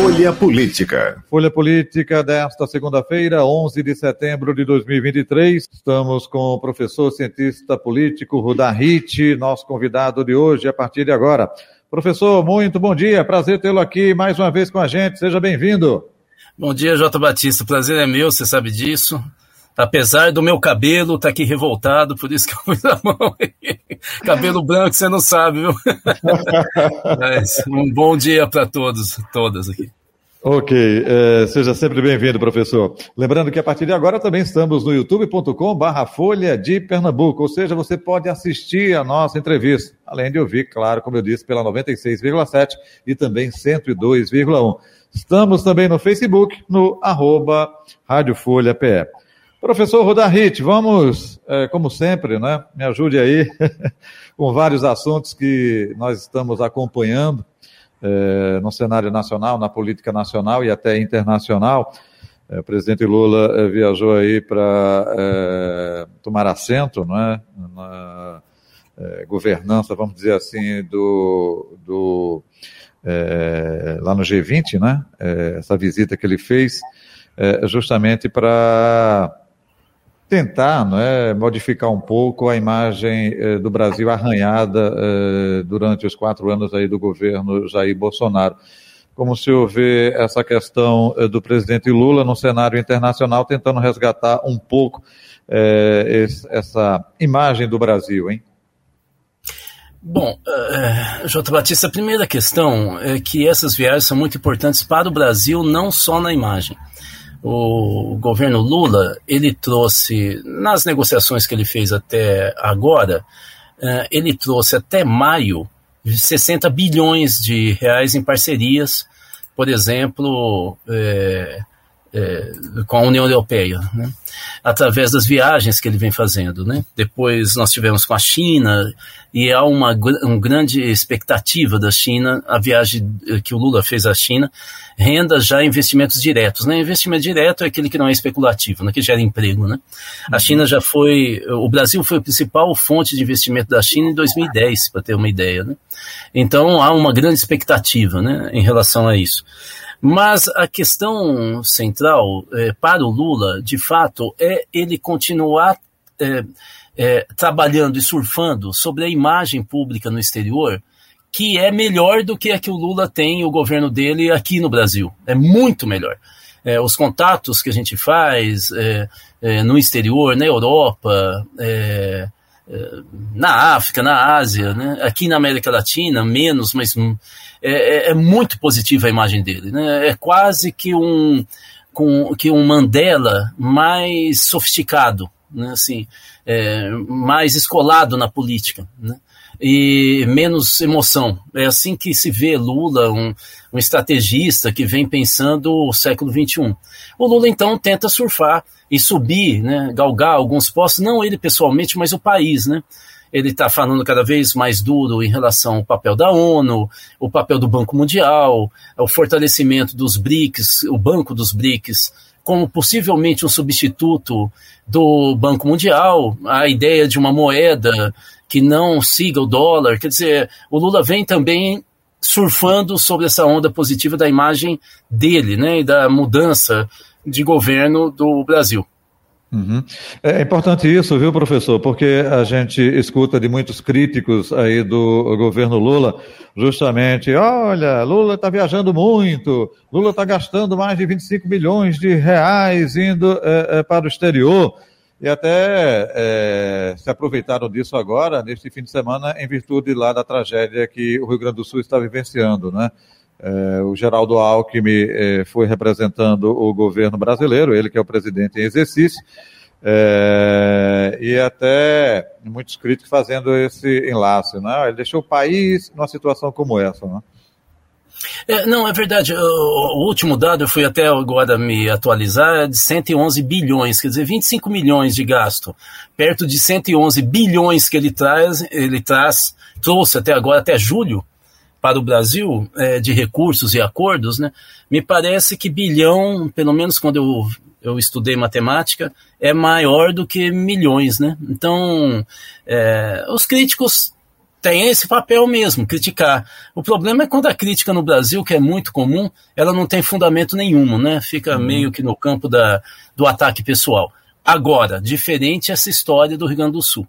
Folha Política. Folha Política desta segunda-feira, 11 de setembro de 2023. Estamos com o professor cientista político Rudar Hit, nosso convidado de hoje a partir de agora. Professor, muito bom dia. Prazer tê-lo aqui mais uma vez com a gente. Seja bem-vindo. Bom dia, Jota Batista. Prazer é meu, você sabe disso. Apesar do meu cabelo tá aqui revoltado, por isso que eu pus a mão. Cabelo branco, você não sabe, viu? Mas um bom dia para todos, todas aqui. Ok, é, seja sempre bem-vindo, professor. Lembrando que a partir de agora também estamos no youtube.com barra Folha de Pernambuco, ou seja, você pode assistir a nossa entrevista, além de ouvir, claro, como eu disse, pela 96,7 e também 102,1. Estamos também no Facebook, no arroba Rádio Folha PE. Professor Rodarrit, vamos, é, como sempre, né? Me ajude aí com vários assuntos que nós estamos acompanhando é, no cenário nacional, na política nacional e até internacional. É, o presidente Lula é, viajou aí para é, tomar assento, né? Na é, governança, vamos dizer assim, do, do lá no G20, né? essa visita que ele fez, justamente para tentar né, modificar um pouco a imagem eh, do Brasil arranhada eh, durante os quatro anos aí do governo Jair Bolsonaro. Como se houver essa questão eh, do presidente Lula no cenário internacional, tentando resgatar um pouco eh, esse, essa imagem do Brasil, hein? Bom, uh, J. Batista, a primeira questão é que essas viagens são muito importantes para o Brasil, não só na imagem o governo Lula ele trouxe nas negociações que ele fez até agora eh, ele trouxe até maio 60 bilhões de reais em parcerias. Por exemplo é, é, com a União Europeia, né? através das viagens que ele vem fazendo. Né? Depois nós tivemos com a China, e há uma, uma grande expectativa da China, a viagem que o Lula fez à China, renda já investimentos diretos. Né? Investimento direto é aquele que não é especulativo, né? que gera emprego. Né? A uhum. China já foi, o Brasil foi a principal fonte de investimento da China em 2010, para ter uma ideia. Né? Então há uma grande expectativa né, em relação a isso. Mas a questão central é, para o Lula, de fato, é ele continuar é, é, trabalhando e surfando sobre a imagem pública no exterior, que é melhor do que a que o Lula tem, o governo dele, aqui no Brasil. É muito melhor. É, os contatos que a gente faz é, é, no exterior, na Europa, na África, na Ásia, né? aqui na América Latina, menos, mas hum, é, é, é, muito positiva a imagem dele. Né? É quase que um, com, que um Mandela mais sofisticado, né? assim, é, mais escolado na política. Né? E menos emoção. É assim que se vê Lula, um, um estrategista que vem pensando o século XXI. O Lula, então, tenta surfar e subir, né, galgar alguns postos, não ele pessoalmente, mas o país, né? Ele está falando cada vez mais duro em relação ao papel da ONU, o papel do Banco Mundial, o fortalecimento dos BRICS, o Banco dos BRICS, como possivelmente um substituto do Banco Mundial, a ideia de uma moeda que não siga o dólar. Quer dizer, o Lula vem também surfando sobre essa onda positiva da imagem dele, né, e da mudança de governo do Brasil. Uhum. É importante isso, viu, professor? Porque a gente escuta de muitos críticos aí do governo Lula, justamente, olha, Lula está viajando muito, Lula está gastando mais de 25 milhões de reais indo é, é, para o exterior. E até é, se aproveitaram disso agora, neste fim de semana, em virtude lá da tragédia que o Rio Grande do Sul está vivenciando, né? É, o Geraldo Alckmin é, foi representando o governo brasileiro, ele que é o presidente em exercício, é, e até muitos críticos fazendo esse enlace, né? Ele deixou o país numa situação como essa, né? É, não, é verdade. O, último dado, eu fui até agora me atualizar, é de 111 bilhões, quer dizer, 25 milhões de gasto, perto de 111 bilhões que ele traz, ele traz trouxe até agora, até julho, para o Brasil, é, de recursos e acordos, né, me parece que bilhão, pelo menos quando eu, eu estudei matemática, é maior do que milhões. Né? Então, é, os críticos têm esse papel mesmo, criticar. O problema é quando a crítica no Brasil, que é muito comum, ela não tem fundamento nenhum, né? fica uhum. meio que no campo da, do ataque pessoal. Agora, diferente essa história do Rio Grande do Sul.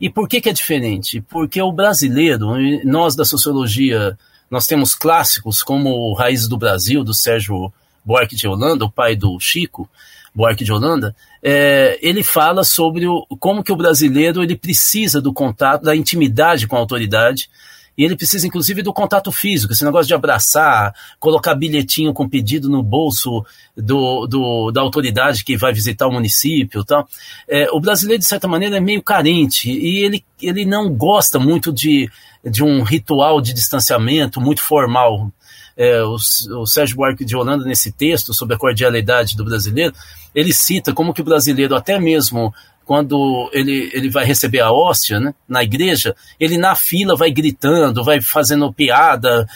E por que, que é diferente? Porque o brasileiro, nós da sociologia, nós temos clássicos como Raiz do Brasil, do Sérgio Buarque de Holanda, o pai do Chico Buarque de Holanda, é, ele fala sobre o, como que o brasileiro ele precisa do contato, da intimidade com a autoridade, e ele precisa, inclusive, do contato físico, esse negócio de abraçar, colocar bilhetinho com pedido no bolso do, do da autoridade que vai visitar o município tal. É, o brasileiro, de certa maneira, é meio carente e ele, ele não gosta muito de, de um ritual de distanciamento muito formal. É, o, o Sérgio Buarque de Holanda, nesse texto sobre a cordialidade do brasileiro, ele cita como que o brasileiro, até mesmo quando ele, ele vai receber a hóstia né, na igreja, ele na fila vai gritando, vai fazendo piada,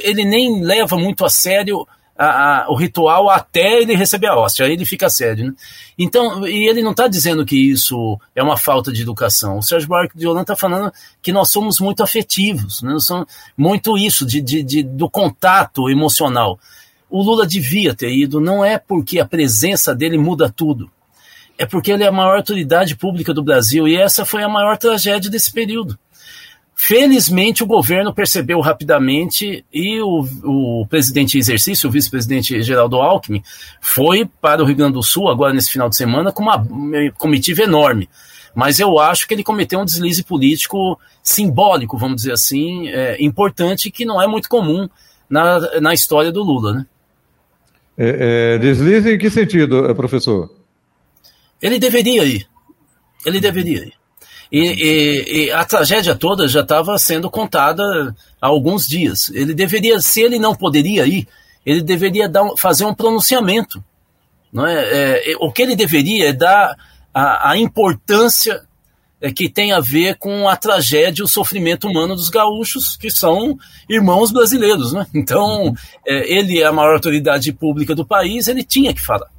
ele nem leva muito a sério a, a, o ritual até ele receber a hóstia, aí ele fica sério. Né? Então, e ele não está dizendo que isso é uma falta de educação. O Sérgio Buarque de Holanda está falando que nós somos muito afetivos, né? nós somos muito isso, de, de, de, do contato emocional. O Lula devia ter ido, não é porque a presença dele muda tudo é porque ele é a maior autoridade pública do Brasil e essa foi a maior tragédia desse período. Felizmente, o governo percebeu rapidamente e o, o presidente em exercício, o vice-presidente Geraldo Alckmin, foi para o Rio Grande do Sul, agora nesse final de semana, com uma comitiva enorme. Mas eu acho que ele cometeu um deslize político simbólico, vamos dizer assim, é, importante, que não é muito comum na, na história do Lula. Né? É, é, deslize em que sentido, professor? Ele deveria ir. Ele deveria ir. E, e, e a tragédia toda já estava sendo contada há alguns dias. Ele deveria, se ele não poderia ir, ele deveria dar, fazer um pronunciamento. Não é? é o que ele deveria é dar a, a importância é, que tem a ver com a tragédia e o sofrimento humano dos gaúchos, que são irmãos brasileiros. Né? Então, é, ele é a maior autoridade pública do país, ele tinha que falar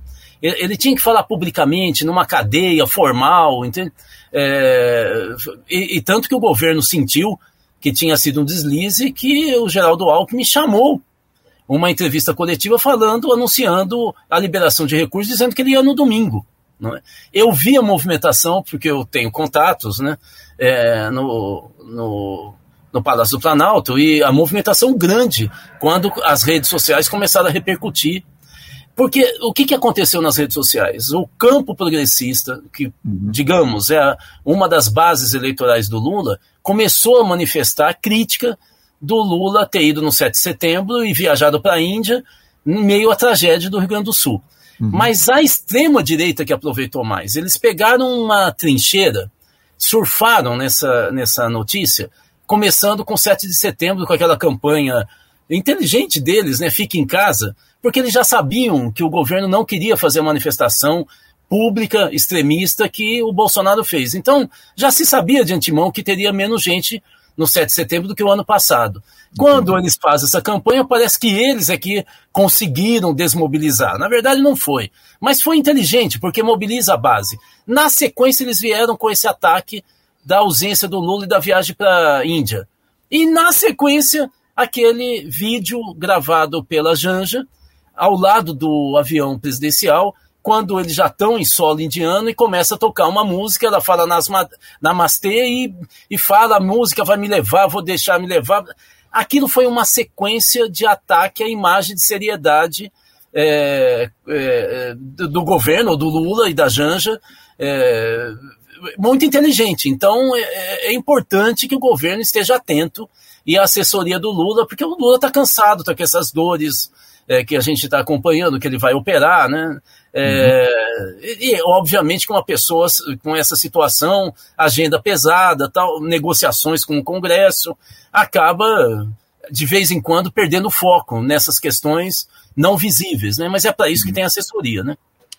ele tinha que falar publicamente, numa cadeia formal, entende? É, e, e, tanto que o governo sentiu que tinha sido um deslize que o Geraldo Alckmin chamou uma entrevista coletiva falando, anunciando a liberação de recursos, dizendo que ele ia no domingo. É? Eu vi a movimentação, porque eu tenho contatos né, é, no, no, no Palácio do Planalto, e a movimentação grande quando as redes sociais começaram a repercutir porque o que, que aconteceu nas redes sociais? O campo progressista, que, uhum. digamos, é uma das bases eleitorais do Lula, começou a manifestar crítica do Lula ter ido no 7 de setembro e viajado para a Índia, em meio à tragédia do Rio Grande do Sul. Uhum. Mas a extrema-direita que aproveitou mais, eles pegaram uma trincheira, surfaram nessa, nessa notícia, começando com 7 de setembro, com aquela campanha inteligente deles, né? Fique em casa porque eles já sabiam que o governo não queria fazer a manifestação pública extremista que o Bolsonaro fez. Então, já se sabia de antemão que teria menos gente no 7 de setembro do que o ano passado. Quando eles fazem essa campanha, parece que eles é que conseguiram desmobilizar. Na verdade, não foi. Mas foi inteligente, porque mobiliza a base. Na sequência, eles vieram com esse ataque da ausência do Lula e da viagem para a Índia. E na sequência, aquele vídeo gravado pela Janja, ao lado do avião presidencial, quando eles já estão em solo indiano e começa a tocar uma música, ela fala nas, namastê e, e fala, a música vai me levar, vou deixar me levar. Aquilo foi uma sequência de ataque à imagem de seriedade é, é, do governo, do Lula e da Janja, é, muito inteligente. Então é, é, importante que o governo esteja atento e a assessoria do Lula, porque o Lula está cansado, está com essas dores é, que a gente está acompanhando, que ele vai operar, né? É, uhum. e, obviamente, com uma pessoa com essa situação, agenda pesada, tal, negociações com o Congresso, acaba de vez em quando perdendo foco nessas questões não visíveis, né? Mas é para isso que tem assessoria, né?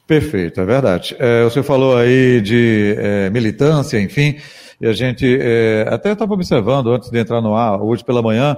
Perfeito, é verdade. É, falou aí de é, militância, enfim. E a gente é, até estava observando antes de entrar no ar, hoje pela manhã,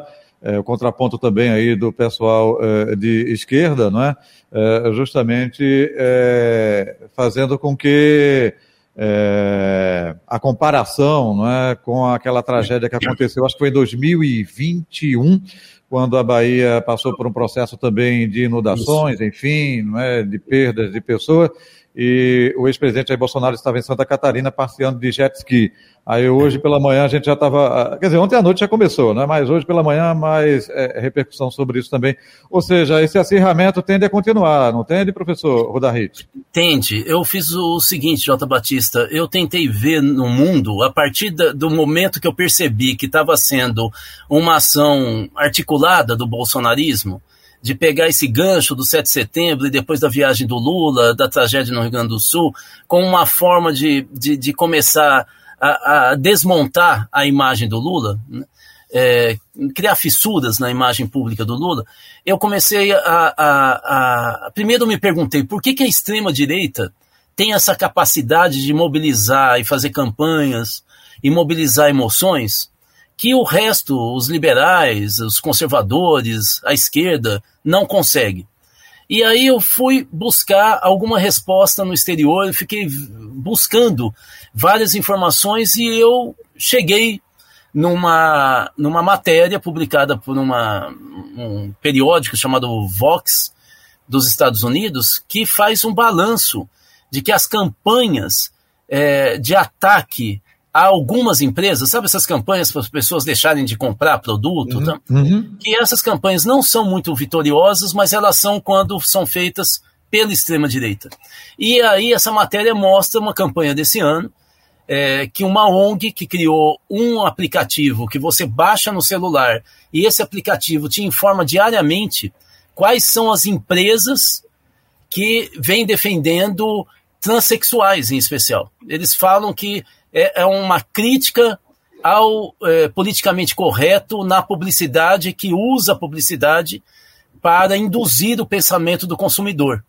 o contraponto também aí do pessoal é, de esquerda, não é? é justamente é, fazendo com que é, a comparação não é, com aquela tragédia que aconteceu, acho que foi em 2021, quando a Bahia passou por um processo também de inundações, enfim, não é, de perdas de pessoas, e o ex-presidente Jair Bolsonaro estava em Santa Catarina passeando de jet ski. Aí hoje pela manhã a gente já estava, ah, quer dizer, ontem à noite já começou, né? Mas hoje pela manhã mais é, repercussão sobre isso também. Ou seja, esse acirramento tende a continuar, não tende, professor Rodarrit? Tende. Eu fiz o seguinte, Jota Batista, eu tentei ver no mundo, a partir do momento que eu percebi que estava sendo uma ação articulada do bolsonarismo, de pegar esse gancho do 7 de setembro e depois da viagem do Lula, da tragédia no Rio Grande do Sul, como uma forma de, de, de começar a, a desmontar a imagem do Lula, né? é, criar fissuras na imagem pública do Lula, eu comecei a, a, a, Primeiro me perguntei por que, que a extrema-direita tem essa capacidade de mobilizar e fazer campanhas e mobilizar emoções que o resto, os liberais, os conservadores, a esquerda, não consegue. E aí eu fui buscar alguma resposta no exterior, fiquei buscando várias informações e eu cheguei numa, numa matéria publicada por uma, um periódico chamado Vox dos Estados Unidos, que faz um balanço de que as campanhas é, de ataque a algumas empresas, sabe essas campanhas para as pessoas deixarem de comprar produto? Uhum, tá? uhum. Que essas campanhas não são muito vitoriosas, mas elas são quando são feitas pela extrema-direita. E aí essa matéria mostra uma campanha desse ano, é, que uma ONG que criou um aplicativo que você baixa no celular e esse aplicativo te informa diariamente quais são as empresas que vêm defendendo transexuais em especial. Eles falam que é, é uma crítica ao é, politicamente correto na publicidade que usa a publicidade para induzir o pensamento do consumidor.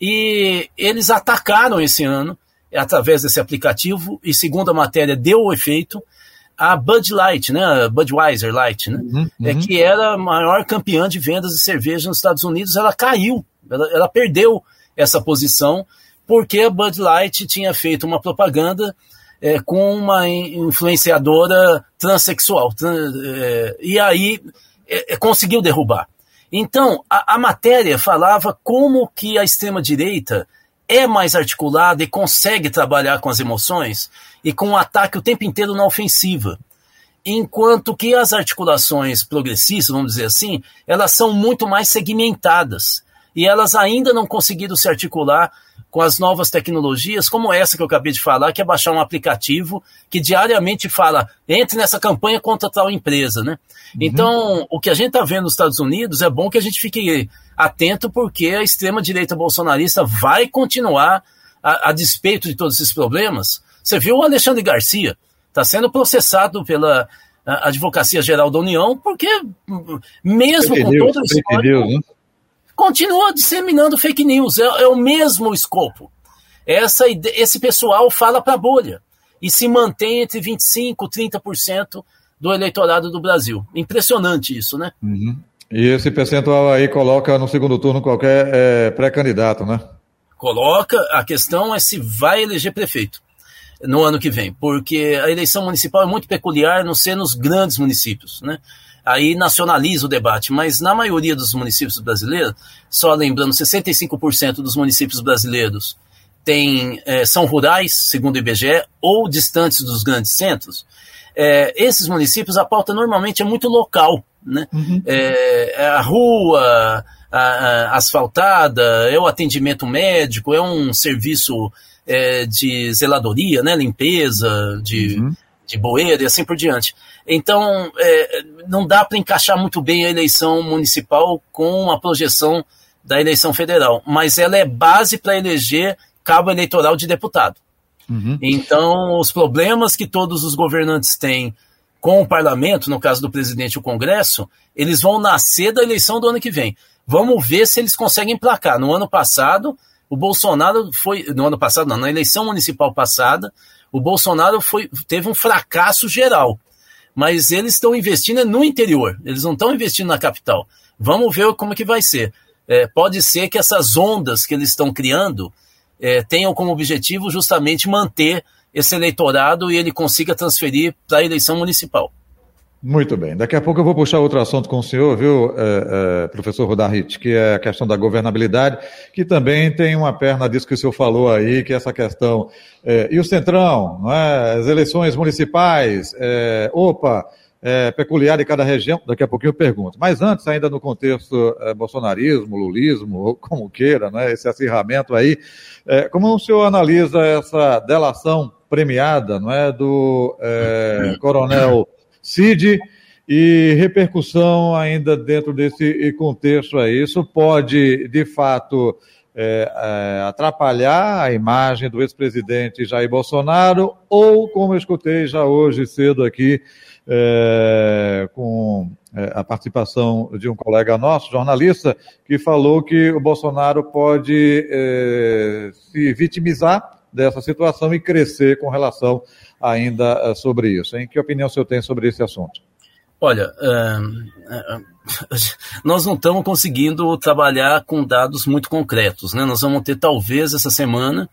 E eles atacaram esse ano através desse aplicativo, e segundo a matéria, deu o efeito, a Bud Light, né, Budweiser Light, né, uhum, é uhum. que era a maior campeã de vendas de cerveja nos Estados Unidos, ela caiu, ela, ela perdeu essa posição, porque a Bud Light tinha feito uma propaganda é, com uma influenciadora transexual, trans, é, e aí é, é, conseguiu derrubar. Então, a, a matéria falava como que a extrema-direita é mais articulada e consegue trabalhar com as emoções e com um ataque o tempo inteiro na ofensiva. Enquanto que as articulações progressistas, vamos dizer assim, elas são muito mais segmentadas e elas ainda não conseguiram se articular com as novas tecnologias, como essa que eu acabei de falar, que é baixar um aplicativo que diariamente fala, entre nessa campanha contra tal empresa, né? Uhum. Então, o que a gente está vendo nos Estados Unidos é bom que a gente fique atento, porque a extrema-direita bolsonarista vai continuar, a, a, despeito de todos esses problemas. Você viu o Alexandre Garcia, está sendo processado pela Advocacia Geral da União, porque mesmo fake com todo o histórico, né? Continua disseminando fake news, é, é o mesmo escopo. Essa, esse pessoal fala para a bolha e se mantém entre 25% e 30% do eleitorado do Brasil. Impressionante isso, né? Uhum. E esse percentual aí coloca no segundo turno qualquer é, pré-candidato, né? Coloca, a questão é se vai eleger prefeito no ano que vem, porque a eleição municipal é muito peculiar não ser nos grandes municípios, né? Aí nacionaliza o debate, mas na maioria dos municípios brasileiros, só lembrando, 65% dos municípios brasileiros tem, é, são rurais, segundo o IBGE, ou distantes dos grandes centros. É, esses municípios, a pauta normalmente é muito local, né? Uhum. É, é a rua a, a, asfaltada, é o atendimento médico, é um serviço de zeladoria, né? limpeza, de, uhum. De bueiro e assim por diante. Então, é, não dá para encaixar muito bem a eleição municipal com a projeção da eleição federal, mas ela é base para eleger cabo eleitoral de deputado. Uhum. Então, os problemas que todos os governantes têm com o parlamento, no caso do presidente e o Congresso, eles vão nascer da eleição do ano que vem. Vamos ver se eles conseguem placar. No ano passado, o Bolsonaro foi. No ano passado, não, na eleição municipal passada, O Bolsonaro foi, teve um fracasso geral, mas eles estão investindo no interior, eles não estão investindo na capital. Vamos ver como que vai ser. É, pode ser que essas ondas que eles estão criando é, tenham como objetivo justamente manter esse eleitorado e ele consiga transferir para a eleição municipal. Muito bem. Daqui a pouco eu vou puxar outro assunto com o senhor, viu, é, é, professor Rodarrit, que é a questão da governabilidade, que também tem uma perna disso que o senhor falou aí, que é essa questão. É, e o Centrão, não é? as eleições municipais, opa, peculiar de cada região, daqui a pouquinho eu pergunto. Mas antes, ainda no contexto bolsonarismo, lulismo, ou como queira, né, esse acirramento aí, como o senhor analisa essa delação premiada não é, do é, coronel Cid e repercussão ainda dentro desse contexto aí? Isso pode, de fato, é, é, atrapalhar a imagem do ex-presidente Jair Bolsonaro ou, como eu escutei já hoje cedo aqui, é, com é, a participação de um colega nosso, jornalista, que falou que o Bolsonaro pode é, se vitimizar dessa situação e crescer com relação ainda é, sobre isso. Em que opinião o senhor tem sobre esse assunto? Olha, nós não estamos conseguindo trabalhar com dados muito concretos. Né? Nós vamos ter, talvez, essa semana,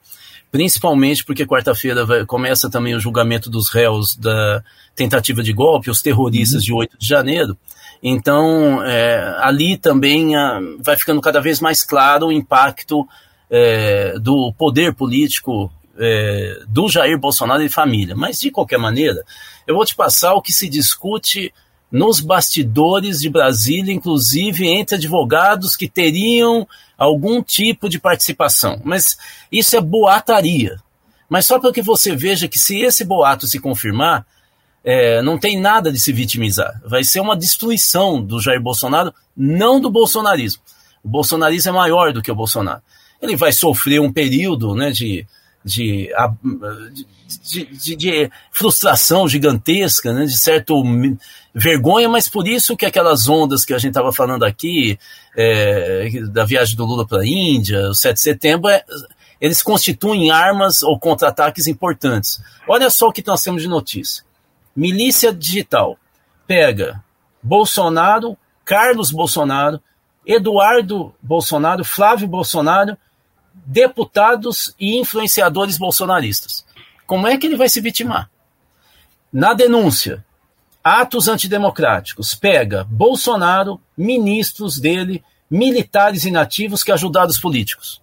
principalmente porque quarta-feira começa também o julgamento dos réus da tentativa de golpe, os terroristas uhum. de 8 de janeiro. Então, é, ali também a, ah, vai ficando cada vez mais claro o impacto é, do poder político é, do Jair Bolsonaro e família. Mas, de qualquer maneira, eu vou te passar o que se discute nos bastidores de Brasília, inclusive entre advogados que teriam algum tipo de participação. Mas isso é boataria. Mas só para que você veja que se esse boato se confirmar, é, não tem nada de se vitimizar. Vai ser uma destruição do Jair Bolsonaro, não do bolsonarismo. O bolsonarismo é maior do que o Bolsonaro. Ele vai sofrer um período né, de, de, de, de, de frustração gigantesca, né, de certo vergonha, mas por isso que aquelas ondas que a gente estava falando aqui, é, da viagem do Lula para a Índia, o 7 de setembro, é, eles constituem armas ou contra-ataques importantes. Olha só o que nós temos de notícia. Milícia Digital pega Bolsonaro, Carlos Bolsonaro, Eduardo Bolsonaro, Flávio Bolsonaro, deputados e influenciadores bolsonaristas. Como é que ele vai se vitimar? Na denúncia, atos antidemocráticos, pega Bolsonaro, ministros dele, militares inativos que ajudaram os políticos.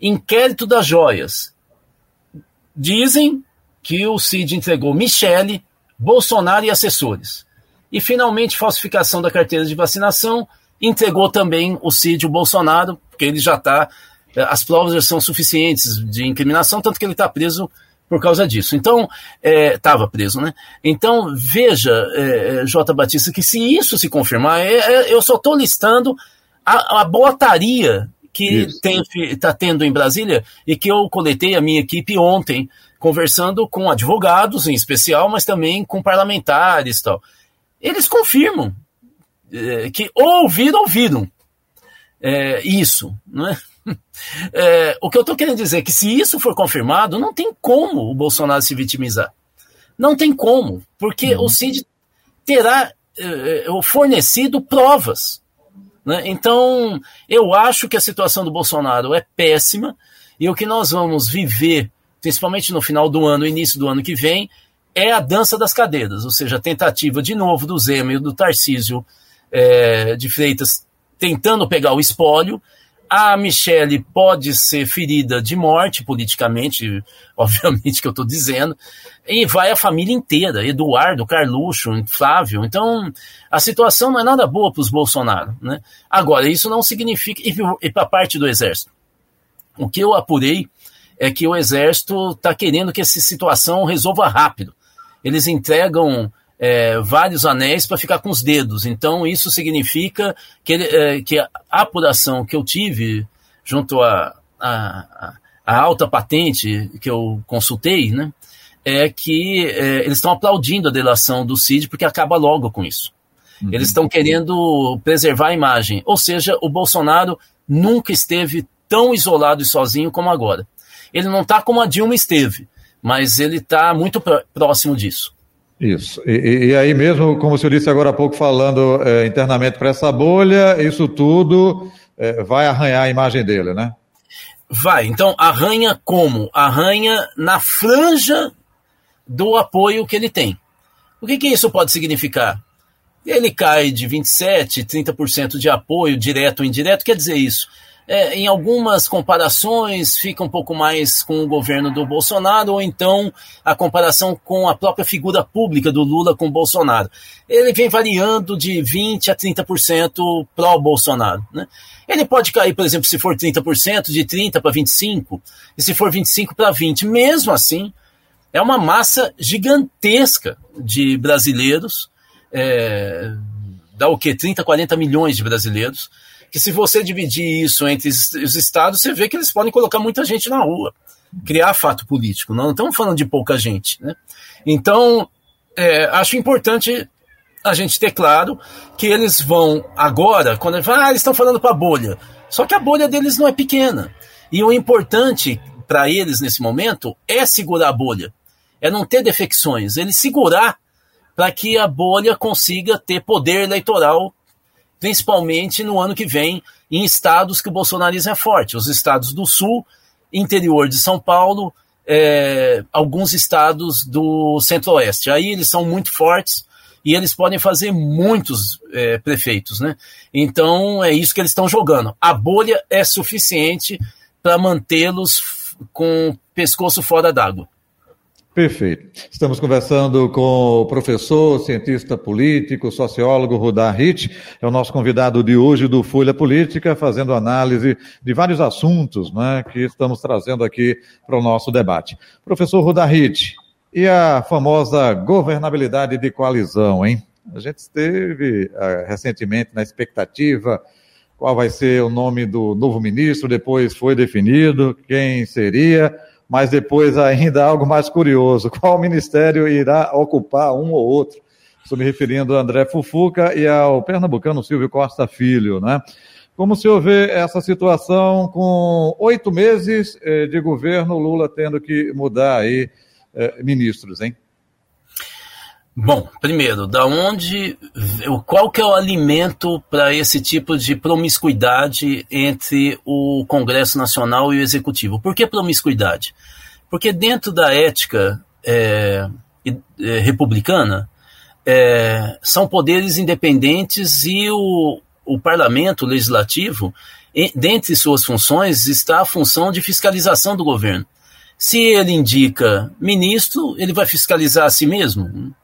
Inquérito das joias. Dizem que o Cid entregou Michele, Bolsonaro e assessores. E finalmente, falsificação da carteira de vacinação, entregou também o Cid o Bolsonaro, porque ele já está. As provas já são suficientes de incriminação, tanto que ele está preso por causa disso. Então, estava é, preso, né? Então, veja, é, é, J. Batista, que se isso se confirmar, é, é eu só estou listando a, a botaria que está tendo em Brasília e que eu coletei a minha equipe ontem, conversando com advogados em especial, mas também com parlamentares e tal. Eles confirmam é, que ouviram, ouviram é, isso, não é? É, o que eu estou querendo dizer é que se isso for confirmado, não tem como o Bolsonaro se vitimizar. Não tem como, porque uhum. o Cid terá é, é, fornecido provas. Né? Então, eu acho que a situação do Bolsonaro é péssima e o que nós vamos viver, principalmente no final do ano, início do ano que vem, é a dança das cadeiras, ou seja, a tentativa de novo do Zema e do Tarcísio é, de Freitas tentando pegar o espólio a Michelle pode ser ferida de morte politicamente, obviamente que eu estou dizendo, e vai a família inteira, Eduardo, Carluxo, Flávio. Então, a situação não é nada boa para os Bolsonaro. Né? Agora, isso não significa. E para a parte do Exército? O que eu apurei é que o Exército está querendo que essa situação resolva rápido. Eles entregam é, vários anéis para ficar com os dedos. Então, isso significa que, é, que a apuração que eu tive junto à a, a, alta patente que eu consultei, né, é que é, eles estão aplaudindo a delação do CID porque acaba logo com isso. Uhum. Eles estão querendo preservar a imagem. Ou seja, o Bolsonaro nunca esteve tão isolado e sozinho como agora. Ele não está como a Dilma esteve mas ele está muito próximo disso. Isso. E, e, aí mesmo, como o senhor disse agora há pouco, falando é, internamente para essa bolha, isso tudo é, vai arranhar a imagem dele, né? Vai. Então, arranha como? Arranha na franja do apoio que ele tem. O que, que isso pode significar? Ele cai de 27%, 30% de apoio, direto ou indireto, quer dizer isso é, em algumas comparações fica um pouco mais com o governo do Bolsonaro, ou então a comparação com a própria figura pública do Lula com o Bolsonaro. Ele vem variando de 20% a 30% pró-Bolsonaro. Né? Ele pode cair, por exemplo, se for 30%, de 30% para 25%, e se for 25% para 20%. Mesmo assim, é uma massa gigantesca de brasileiros, é, dá o quê? 30, 40 milhões de brasileiros, que se você dividir isso entre os estados, você vê que eles podem colocar muita gente na rua, criar fato político. Não estamos falando de pouca gente. Né? Então, é, acho importante a gente ter claro que eles vão agora, quando eles falam, ah, eles estão falando para a bolha. Só que a bolha deles não é pequena. E o importante para eles nesse momento é segurar a bolha, é não ter defecções, ele segurar para que a bolha consiga ter poder eleitoral principalmente no ano que vem, em estados que o bolsonarismo é forte. Os estados do Sul, interior de São Paulo, é, alguns estados do Centro-Oeste. Aí eles são muito fortes e eles podem fazer muitos é, prefeitos, né? Então é isso que eles estão jogando. A bolha é suficiente para mantê-los com o pescoço fora d'água. Perfeito. Estamos conversando com o professor, cientista político, sociólogo Rudar Hitt, é o nosso convidado de hoje do Folha Política, fazendo análise de vários assuntos né, que estamos trazendo aqui para o nosso debate. Professor Rudar Hitt, e a famosa governabilidade de coalizão, hein? A gente esteve uh, recentemente na expectativa qual vai ser o nome do novo ministro, depois foi definido quem seria mas depois ainda algo mais curioso: qual ministério irá ocupar um ou outro? Estou me referindo a André Fufuca e ao pernambucano Silvio Costa Filho, né? Como se vê essa situação com oito meses eh, de governo, Lula tendo que mudar aí eh, ministros, hein? Bom, primeiro, da onde, qual que é o alimento para esse tipo de promiscuidade entre o Congresso Nacional e o Executivo? Por que promiscuidade? Porque dentro da ética é, é, republicana, é, são poderes independentes e o, o parlamento, o legislativo, dentre suas funções, está a função de fiscalização do governo. Se ele indica ministro, ele vai fiscalizar a si mesmo.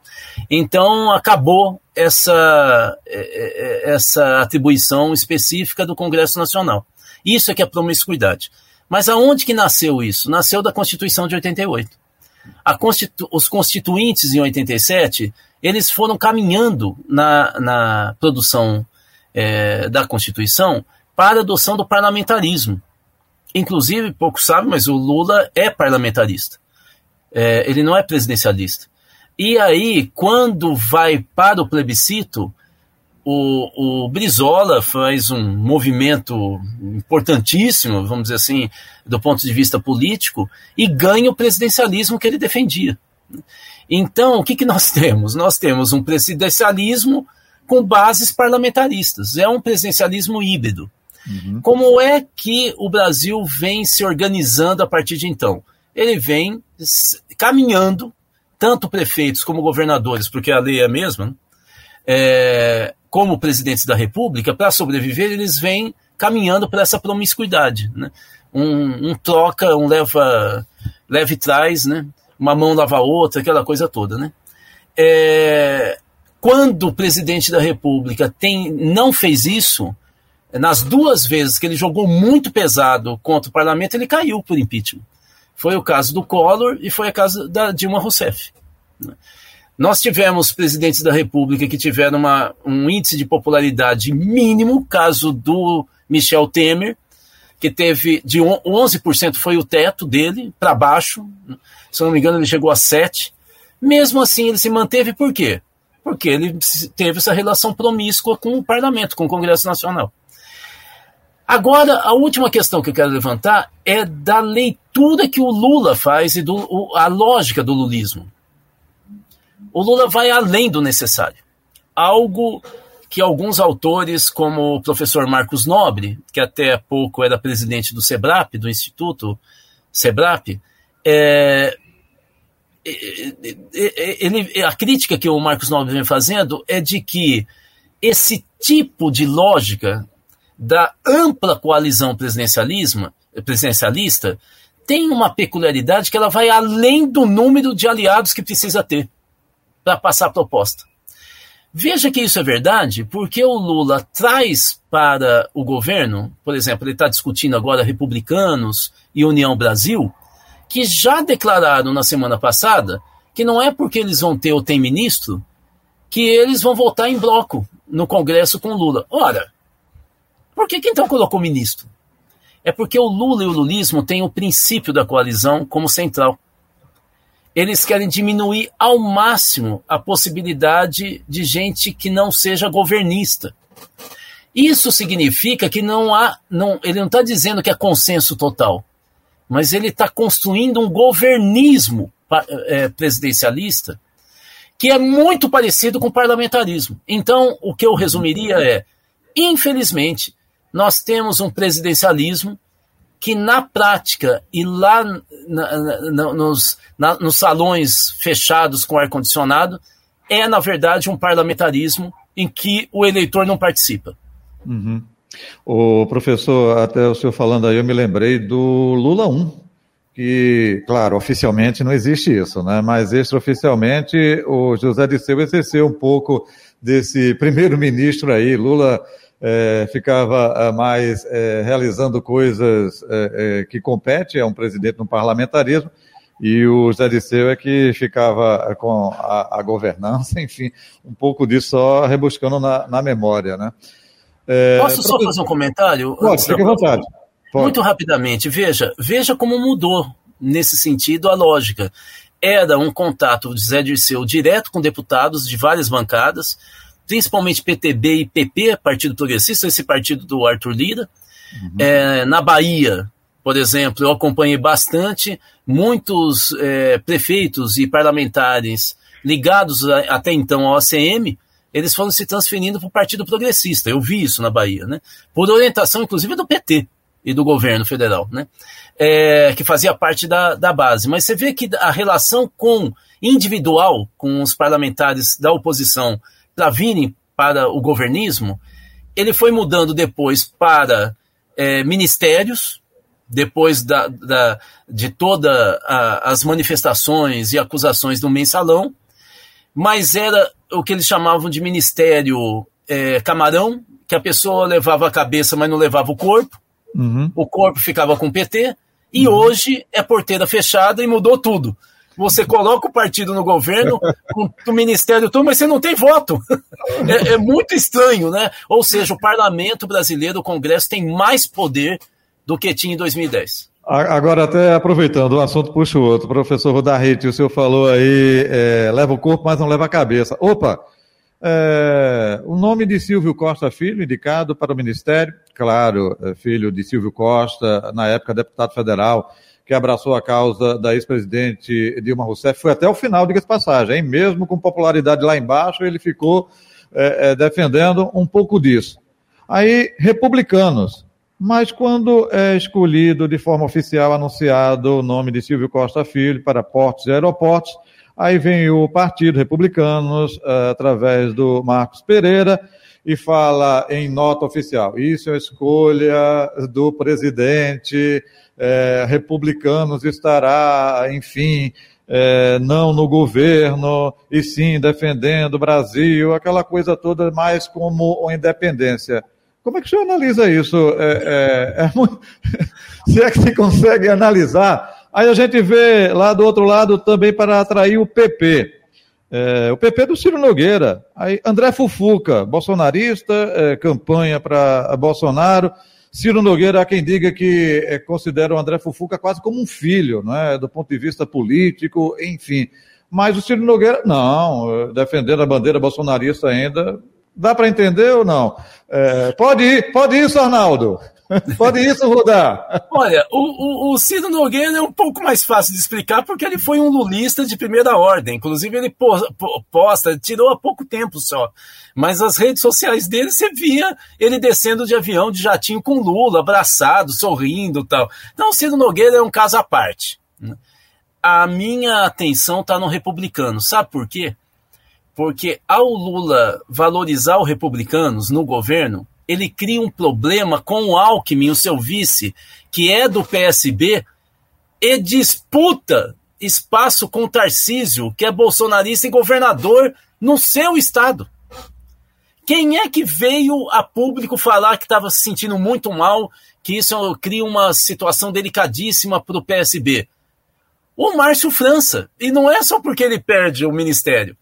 Então acabou essa, é, é, é, essa atribuição específica do Congresso Nacional. Isso é que é promiscuidade. Mas aonde que nasceu isso? Nasceu da Constituição de 88. Constitu os constituintes em 87, eles foram caminhando na, na produção é, da Constituição para a adoção do parlamentarismo. Inclusive, pouco sabe, mas o Lula é parlamentarista. É, ele não é presidencialista. E aí, quando vai para o plebiscito, o, o Brizola faz um movimento importantíssimo, vamos dizer assim, do ponto de vista político, e ganha o presidencialismo que ele defendia. Então, o que, que nós temos? Nós temos um presidencialismo com bases parlamentaristas, é um presidencialismo híbrido. Uhum. Como é que o Brasil vem se organizando a partir de então? Ele vem caminhando tanto prefeitos como governadores, porque a lei é a mesma, né? é, como presidentes da República, para sobreviver, eles vêm caminhando para essa promiscuidade. Né? Um, um, troca, um leva, leva e traz, né? uma mão lava a outra, aquela coisa toda. Né? É, quando o presidente da República tem, não fez isso, nas duas vezes que ele jogou muito pesado contra o parlamento, ele caiu por impeachment. Foi o caso do Collor e foi o caso da Dilma Rousseff. Nós tivemos presidentes da República que tiveram uma, um índice de popularidade mínimo, caso do Michel Temer, que teve de 11% foi o teto dele, para baixo, se não me engano ele chegou a 7%. Mesmo assim ele se manteve por quê? Porque ele teve essa relação promíscua com o parlamento, com o Congresso Nacional. Agora, a última questão que eu quero levantar é da leitura que o Lula faz e do, o, a lógica do lulismo. O Lula vai além do necessário. Algo que alguns autores, como o professor Marcos Nobre, que até pouco era presidente do SEBRAP, do Instituto SEBRAP, é, ele, a crítica que o Marcos Nobre vem fazendo é de que esse tipo de lógica da ampla coalizão presidencialista tem uma peculiaridade que ela vai além do número de aliados que precisa ter para passar a proposta. Veja que isso é verdade, porque o Lula traz para o governo, por exemplo, ele está discutindo agora republicanos e União Brasil, que já declararam na semana passada que não é porque eles vão ter ou tem ministro que eles vão votar em bloco no Congresso com Lula. Ora, por que, que então colocou ministro? É porque o Lula e o lulismo têm o princípio da coalizão como central. Eles querem diminuir ao máximo a possibilidade de gente que não seja governista. Isso significa que não há, não, ele não está dizendo que é consenso total, mas ele está construindo um governismo é, presidencialista que é muito parecido com o parlamentarismo. Então, o que eu resumiria é, infelizmente, nós temos um presidencialismo que na prática e lá na, na, nos, na, nos salões fechados com ar-condicionado é, na verdade, um parlamentarismo em que o eleitor não participa. Uhum. O professor, até o senhor falando aí, eu me lembrei do Lula 1, que, claro, oficialmente não existe isso, né? mas extraoficialmente o José Disseu exerceu um pouco desse primeiro-ministro aí, Lula é, ficava é, mais é, realizando coisas é, é, que compete a um presidente no parlamentarismo, e o Zé Disseu é que ficava com a, a, governança, enfim, um pouco disso só rebuscando na, na memória, né? É, Posso só fazer um comentário? Pode, fique à vontade. Pode. Muito rapidamente, veja, veja como mudou nesse sentido a lógica. Era um contato de Zé Dirceu direto com deputados de várias bancadas, principalmente PTB e PP, Partido Progressista, esse partido do Arthur Lira. Uhum. É, na Bahia, por exemplo, eu acompanhei bastante muitos é, prefeitos e parlamentares ligados a, até então ao ACM, eles foram se transferindo para o Partido Progressista. Eu vi isso na Bahia, né? Por orientação, inclusive, do PT e do governo federal, né? É, que fazia parte da, da base. Mas você vê que a relação com individual com os parlamentares da oposição para virem para o governismo, ele foi mudando depois para é, ministérios, depois da, da de todas as manifestações e acusações do mensalão, mas era o que eles chamavam de ministério é, camarão, que a pessoa levava a cabeça, mas não levava o corpo, uhum. o corpo ficava com o PT, e uhum. hoje é porteira fechada e mudou tudo. Você coloca o partido no governo, o ministério todo, mas você não tem voto. É, é, muito estranho, né? Ou seja, o parlamento brasileiro, o Congresso, tem mais poder do que tinha em 2010. Agora, até aproveitando, um assunto puxa o outro. Professor Rodarrete, o senhor falou aí, é, leva o corpo, mas não leva a cabeça. Opa! É, o nome de Silvio Costa Filho, indicado para o Ministério, claro, é, filho de Silvio Costa, na época deputado federal, que abraçou a causa da ex-presidente Dilma Rousseff, foi até o final, diga-se passagem, hein? mesmo com popularidade lá embaixo, ele ficou é, é, defendendo um pouco disso. Aí, republicanos, mas quando é escolhido de forma oficial, anunciado o nome de Silvio Costa Filho para portos e aeroportos, aí vem o Partido Republicanos, é, através do Marcos Pereira, e fala em nota oficial. Isso é escolha do presidente, é, republicanos estará, enfim, é, não no governo, e sim defendendo o Brasil, aquela coisa toda mais como independência. Como é que o senhor analisa isso? É, é, é muito... se é que se consegue analisar. Aí a gente vê lá do outro lado também para atrair o PP. É, o PP do Ciro Nogueira. Aí André Fufuca, bolsonarista, é, campanha para Bolsonaro. Ciro Nogueira há quem diga que é, considera o André Fufuca quase como um filho, é, do ponto de vista político, enfim. Mas o Ciro Nogueira, não, defendendo a bandeira bolsonarista ainda. Dá para entender ou não? É, pode ir, pode ir, Arnaldo. Pode isso, Rudá? Olha, o, o, o, Ciro Nogueira é um pouco mais fácil de explicar porque ele foi um lulista de primeira ordem. Inclusive, ele posta, tirou há pouco tempo só. Mas as redes sociais dele, você via ele descendo de avião, de jatinho com Lula, abraçado, sorrindo tal. Então, o Ciro Nogueira é um caso à parte. A minha atenção está no republicano. Sabe por quê? Porque ao Lula valorizar os republicanos no governo, ele cria um problema com o Alckmin, o seu vice, que é do PSB, e disputa espaço com o Tarcísio, que é bolsonarista e governador no seu estado. Quem é que veio a público falar que estava se sentindo muito mal, que isso cria uma situação delicadíssima para o PSB? O Márcio França. E não é só porque ele perde o ministério.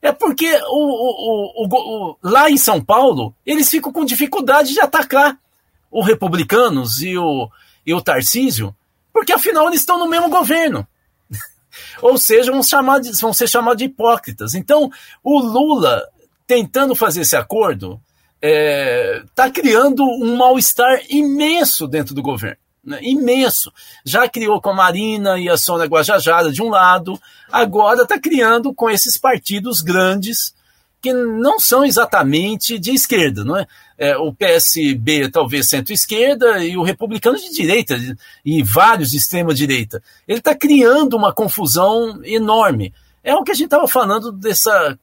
É porque o, o, o, lá em São Paulo, eles ficam com dificuldade de atacar os republicanos e o, e o Tarcísio, porque afinal eles estão no mesmo governo. Ou seja, vão, chamar de, vão ser chamados de hipócritas. Então, o Lula, tentando fazer esse acordo, está é, tá criando um mal-estar imenso dentro do governo né, imenso. Já criou com a Marina e a Sônia Guajajara de um lado, agora está criando com esses partidos grandes que não são exatamente de esquerda, não é? é o PSB talvez centro-esquerda e o republicano de direita e vários de extrema-direita. Ele está criando uma confusão enorme. É o que a gente estava falando dessa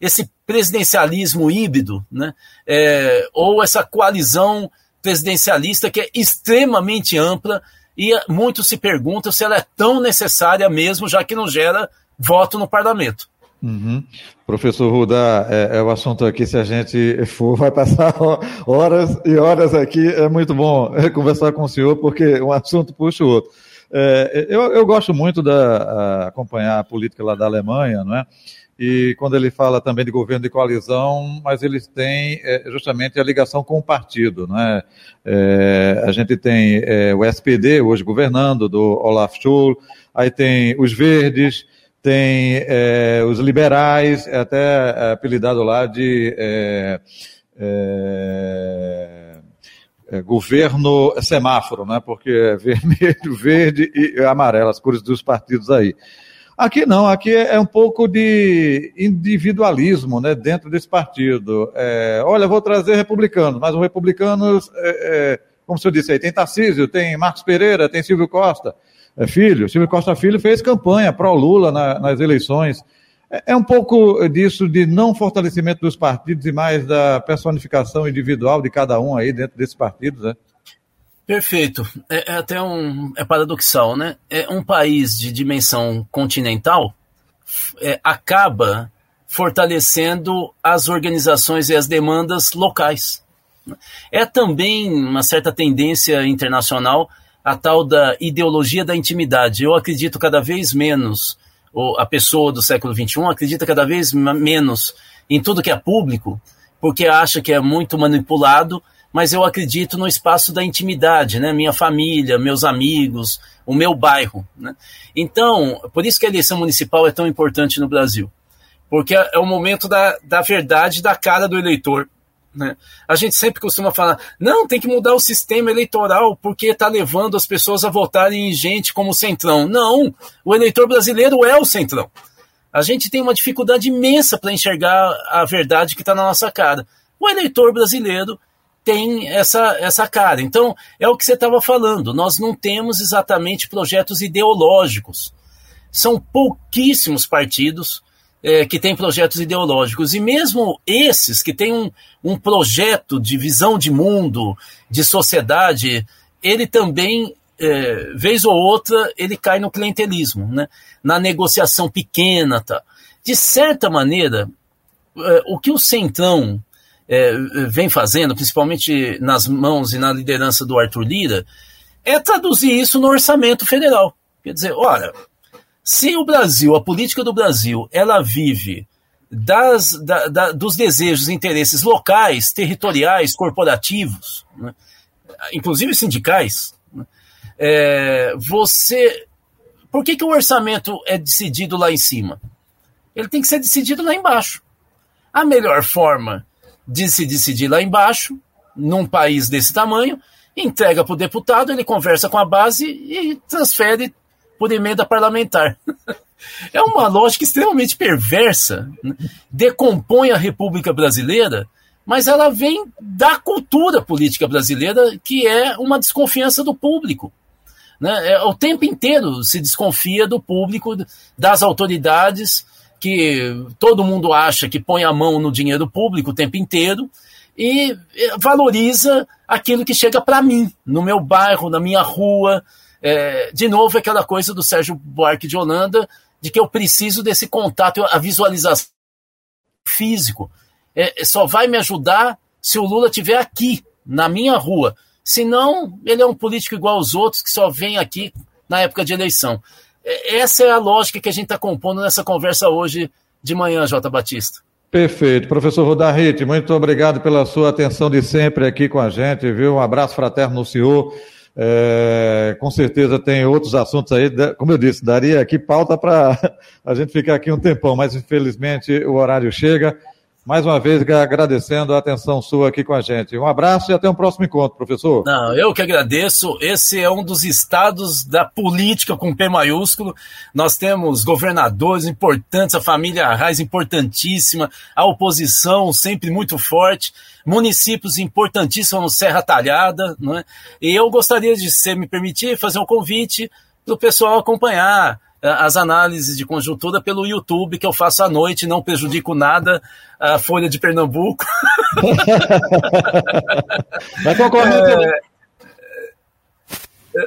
esse presidencialismo híbrido, né? É, ou essa coalizão presidencialista que é extremamente ampla e muito se pergunta se ela é tão necessária mesmo, já que não gera voto no parlamento. Uhum. Professor Rudá, é, é, o assunto aqui, se a gente for, vai passar horas e horas aqui. É muito bom conversar com o senhor, porque um assunto puxa o outro. É, eu, eu, gosto muito de acompanhar a política lá da Alemanha, não é? E quando ele fala também de governo de coalizão, mas eles têm é, justamente a ligação com o partido. Né? É, a gente tem é, o SPD hoje governando, do Olaf Scholz, aí tem os Verdes, tem é, os liberais, é até apelidado lá de é, governo semáforo, né? porque é vermelho, verde e amarelo, as cores dos partidos aí. Aqui não, aqui é, é um pouco de individualismo né, dentro desse partido. É, olha, vou trazer republicanos, mas os republicanos, é, é, como o senhor disse aí, tem Tarcísio, tem Marcos Pereira, tem Silvio Costa, é, filho. Silvio Costa Filho fez campanha pró-Lula na, nas eleições. É, é um pouco disso de não fortalecimento dos partidos e mais da personificação individual de cada um aí dentro desses partidos, né? Perfeito. É, é, até um. É paradoxal, né? É um país de dimensão continental é, acaba fortalecendo as organizações e as demandas locais. É também uma certa tendência internacional a tal da ideologia da intimidade. Eu acredito cada vez menos, ou a pessoa do século XXI acredita cada vez menos em tudo que é público, porque acha que é muito manipulado mas eu acredito no espaço da intimidade, né? Minha família, meus amigos, o meu bairro, né? Então, por isso que a eleição municipal é tão importante no Brasil, porque é o momento da, da verdade da cara do eleitor. Né? A gente sempre costuma falar, não, tem que mudar o sistema eleitoral porque está levando as pessoas a votarem em gente como Centrão. Não, o eleitor brasileiro é o Centrão. A gente tem uma dificuldade imensa para enxergar a verdade que está na nossa cara. O eleitor brasileiro tem essa, essa cara. Então, é o que você estava falando, nós não temos exatamente projetos ideológicos. São pouquíssimos partidos é, que têm projetos ideológicos. E mesmo esses que têm um, um projeto de visão de mundo, de sociedade, ele também, é, vez ou outra, ele cai no clientelismo, né? na negociação pequena. Tá? De certa maneira, é, o que o Centrão é, vem fazendo, principalmente nas mãos e na liderança do Arthur Lira, é traduzir isso no orçamento federal. Quer dizer, olha, se o Brasil, a política do Brasil, ela vive das, da, da, dos desejos e interesses locais, territoriais, corporativos, né, inclusive sindicais, né, é, você. Por que, que o orçamento é decidido lá em cima? Ele tem que ser decidido lá embaixo. A melhor forma de se decidir lá embaixo num país desse tamanho, entrega para o deputado, ele conversa com a base e transfere por emenda parlamentar. É uma lógica extremamente perversa. Né? Decompõe a República Brasileira, mas ela vem da cultura política brasileira, que é uma desconfiança do público. Né? É, o tempo inteiro se desconfia do público, das autoridades, que todo mundo acha que põe a mão no dinheiro público o tempo inteiro e valoriza aquilo que chega para mim, no meu bairro, na minha rua. É, de novo, aquela coisa do Sérgio Buarque de Holanda, de que eu preciso desse contato, a visualização físico. É, só vai me ajudar se o Lula estiver aqui, na minha rua. Senão, ele é um político igual aos outros que só vem aqui na época de eleição. É, essa é a lógica que a gente está compondo nessa conversa hoje de manhã, Jota Batista. Perfeito. Professor Rodarrite, muito obrigado pela sua atenção de sempre aqui com a gente, viu? Um abraço fraterno no senhor. É, com certeza tem outros assuntos aí, como eu disse, daria aqui pauta para a gente ficar aqui um tempão, mas infelizmente o horário chega mais uma vez agradecendo a atenção sua aqui com a gente. Um abraço e até um próximo encontro, professor. Não, eu que agradeço. Esse é um dos estados da política com P maiúsculo. Nós temos governadores importantes, a família Arraes importantíssima, a oposição sempre muito forte, municípios importantíssimos, Serra Talhada, não é? E eu gostaria de, se me permitir, fazer um convite para o pessoal acompanhar as análises de conjuntura pelo YouTube que eu faço à noite, não prejudico nada a Folha de Pernambuco. Mas concorrente. É...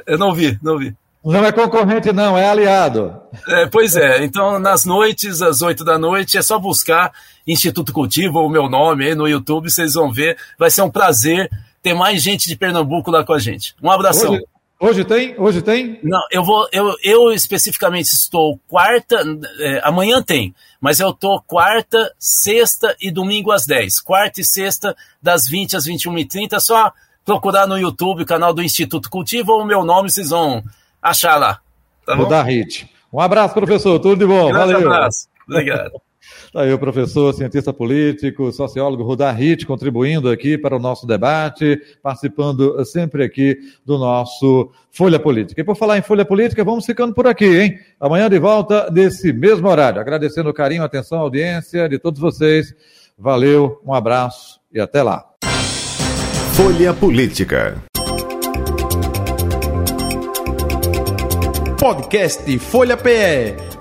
Eu não vi, não vi. Não é concorrente, não, é aliado. É, pois é, então nas noites, às oito da noite, é só buscar Instituto Cultivo, o meu nome aí no YouTube, vocês vão ver. Vai ser um prazer ter mais gente de Pernambuco lá com a gente. Um abração. Hoje, Hoje tem? Hoje tem? Não, eu vou. Eu, eu especificamente estou quarta. É, amanhã tem, mas eu estou quarta, sexta e domingo às 10. Quarta e sexta, das 20 às 21h30. Só procurar no YouTube o canal do Instituto Cultivo ou o meu nome, vocês vão achar lá. Tá vou bom? dar hit. Um abraço, professor. Tudo de bom. Grande Valeu. abraço. Obrigado. Está aí o professor, cientista político, sociólogo Rudar Hit, contribuindo aqui para o nosso debate, participando sempre aqui do nosso Folha Política. E por falar em Folha Política, vamos ficando por aqui, hein? Amanhã de volta, nesse mesmo horário. Agradecendo o carinho, a atenção, a audiência de todos vocês. Valeu, um abraço e até lá. Folha Política. Podcast Folha PE